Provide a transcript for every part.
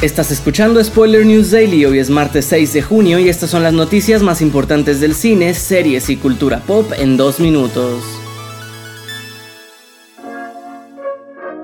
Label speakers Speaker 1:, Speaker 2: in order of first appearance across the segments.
Speaker 1: Estás escuchando Spoiler News Daily, hoy es martes 6 de junio y estas son las noticias más importantes del cine, series y cultura pop en dos minutos.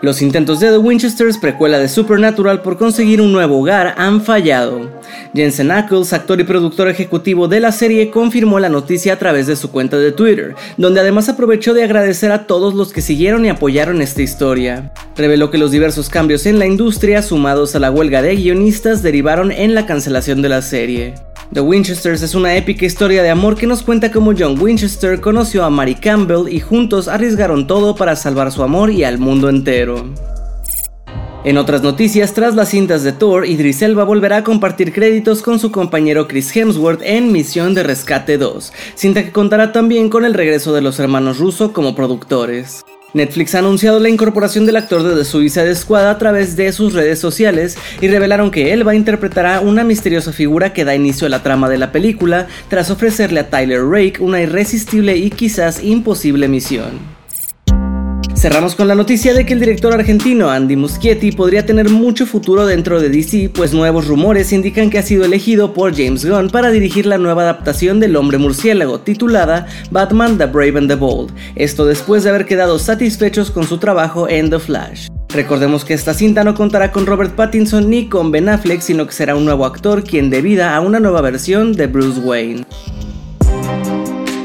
Speaker 1: Los intentos de The Winchesters, precuela de Supernatural, por conseguir un nuevo hogar han fallado. Jensen Ackles, actor y productor ejecutivo de la serie, confirmó la noticia a través de su cuenta de Twitter, donde además aprovechó de agradecer a todos los que siguieron y apoyaron esta historia. Reveló que los diversos cambios en la industria, sumados a la huelga de guionistas, derivaron en la cancelación de la serie. The Winchesters es una épica historia de amor que nos cuenta cómo John Winchester conoció a Mary Campbell y juntos arriesgaron todo para salvar su amor y al mundo entero. En otras noticias, tras las cintas de Thor, Idris Elba volverá a compartir créditos con su compañero Chris Hemsworth en Misión de Rescate 2, cinta que contará también con el regreso de los hermanos Russo como productores. Netflix ha anunciado la incorporación del actor de The Suicide Squad a través de sus redes sociales y revelaron que Elba interpretará una misteriosa figura que da inicio a la trama de la película tras ofrecerle a Tyler Rake una irresistible y quizás imposible misión. Cerramos con la noticia de que el director argentino Andy Muschietti podría tener mucho futuro dentro de DC, pues nuevos rumores indican que ha sido elegido por James Gunn para dirigir la nueva adaptación del Hombre Murciélago titulada Batman The Brave and the Bold, esto después de haber quedado satisfechos con su trabajo en The Flash. Recordemos que esta cinta no contará con Robert Pattinson ni con Ben Affleck, sino que será un nuevo actor quien dé vida a una nueva versión de Bruce Wayne.